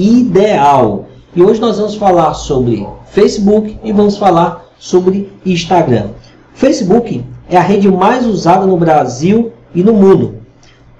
ideal. E hoje nós vamos falar sobre Facebook e vamos falar sobre Instagram. Facebook é a rede mais usada no Brasil e no mundo.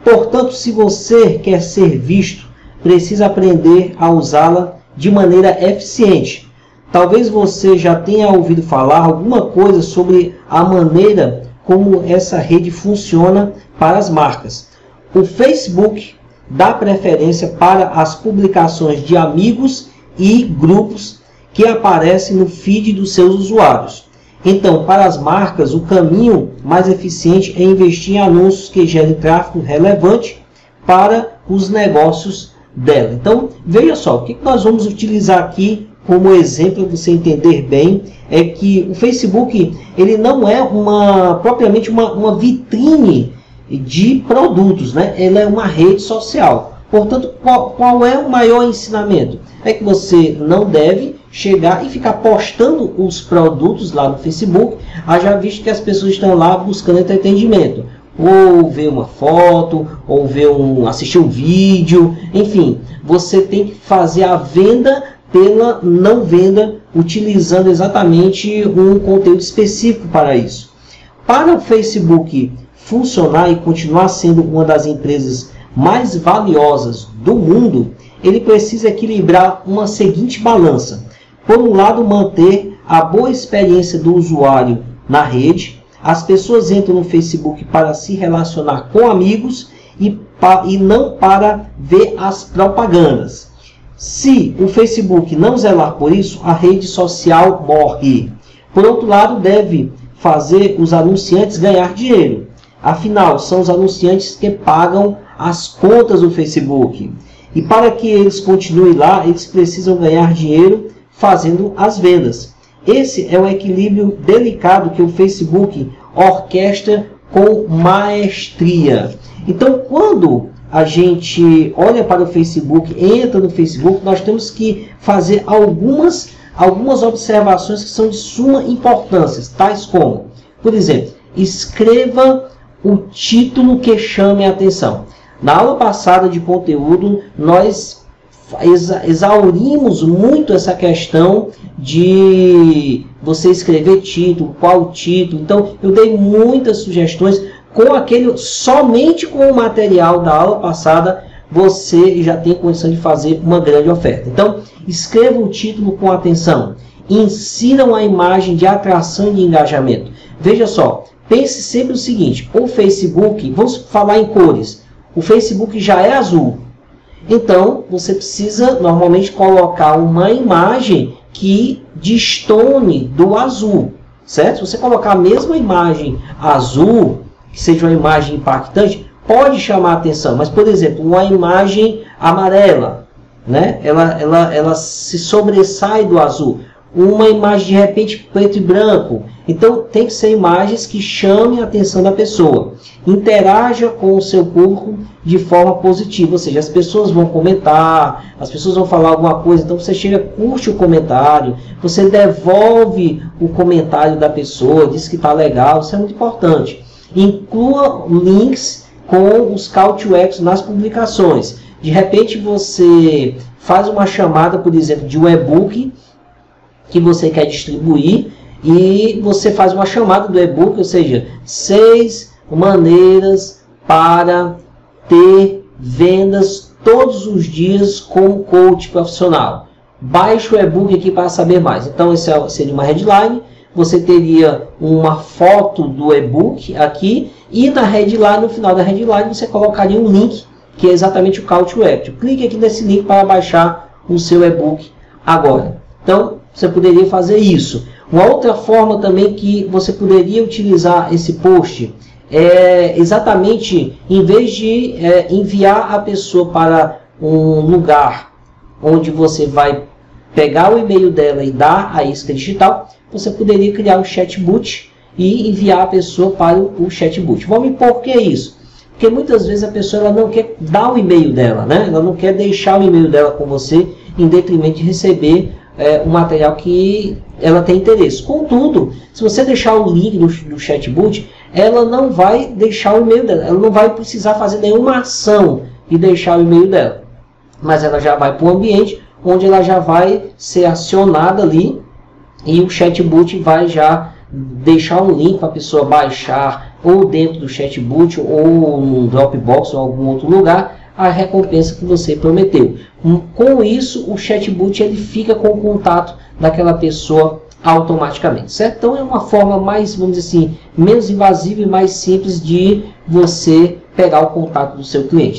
Portanto, se você quer ser visto, precisa aprender a usá-la de maneira eficiente. Talvez você já tenha ouvido falar alguma coisa sobre a maneira como essa rede funciona para as marcas. O Facebook dá preferência para as publicações de amigos e grupos que aparecem no feed dos seus usuários. Então, para as marcas, o caminho mais eficiente é investir em anúncios que gerem tráfego relevante para os negócios dela. Então, veja só, o que nós vamos utilizar aqui como exemplo para você entender bem é que o Facebook ele não é uma propriamente uma, uma vitrine de produtos, né? Ele é uma rede social. Portanto, qual, qual é o maior ensinamento? É que você não deve chegar e ficar postando os produtos lá no Facebook, haja visto que as pessoas estão lá buscando entretenimento, ou ver uma foto, ou ver um, assistir um vídeo, enfim, você tem que fazer a venda pela não venda, utilizando exatamente um conteúdo específico para isso. Para o Facebook funcionar e continuar sendo uma das empresas mais valiosas do mundo, ele precisa equilibrar uma seguinte balança. Por um lado, manter a boa experiência do usuário na rede. As pessoas entram no Facebook para se relacionar com amigos e, e não para ver as propagandas. Se o Facebook não zelar por isso, a rede social morre. Por outro lado, deve fazer os anunciantes ganhar dinheiro. Afinal, são os anunciantes que pagam as contas do Facebook. E para que eles continuem lá, eles precisam ganhar dinheiro fazendo as vendas. Esse é o equilíbrio delicado que o Facebook orquestra com maestria. Então, quando a gente olha para o Facebook, entra no Facebook, nós temos que fazer algumas, algumas observações que são de suma importância, tais como, por exemplo, escreva o título que chame a atenção. Na aula passada de conteúdo, nós exa exaurimos muito essa questão de você escrever título, qual título. Então, eu dei muitas sugestões com aquele somente com o material da aula passada, você já tem condição de fazer uma grande oferta. Então, escreva o título com atenção. Insira uma imagem de atração e de engajamento. Veja só, pense sempre o seguinte: o Facebook, vamos falar em cores. O Facebook já é azul. Então, você precisa normalmente colocar uma imagem que destone do azul, certo? Se você colocar a mesma imagem azul, que seja uma imagem impactante, pode chamar a atenção. Mas, por exemplo, uma imagem amarela, né? ela, ela, ela se sobressai do azul. Uma imagem de repente preto e branco. Então, tem que ser imagens que chamem a atenção da pessoa. Interaja com o seu público de forma positiva, ou seja, as pessoas vão comentar, as pessoas vão falar alguma coisa, então você chega, curte o comentário, você devolve o comentário da pessoa, diz que está legal, isso é muito importante. Inclua links com os call to action nas publicações. De repente você faz uma chamada, por exemplo, de um e-book que você quer distribuir e você faz uma chamada do e-book, ou seja, seis maneiras para ter vendas todos os dias com coach profissional. Baixe o e-book aqui para saber mais. Então, esse é, seria uma headline você teria uma foto do e-book aqui e na headline, no final da headline, você colocaria um link que é exatamente o call to action. Clique aqui nesse link para baixar o seu e-book agora. Então, você poderia fazer isso. Uma outra forma também que você poderia utilizar esse post é exatamente, em vez de é, enviar a pessoa para um lugar onde você vai pegar o e-mail dela e dar a isca digital, você poderia criar um chatbot e enviar a pessoa para o chatbot. Vamos por que isso? Porque muitas vezes a pessoa ela não quer dar o e-mail dela, né? ela não quer deixar o e-mail dela com você em detrimento de receber é, um material que ela tem interesse. Contudo, se você deixar o link do, do chatbot, ela não vai deixar o e-mail dela, ela não vai precisar fazer nenhuma ação e deixar o e-mail dela. mas ela já vai para o ambiente onde ela já vai ser acionada ali e o chatbot vai já deixar um link para a pessoa baixar ou dentro do chatbot ou no Dropbox ou algum outro lugar a recompensa que você prometeu. Com isso, o chatbot ele fica com o contato daquela pessoa automaticamente, certo? Então é uma forma mais, vamos dizer assim, menos invasiva e mais simples de você pegar o contato do seu cliente.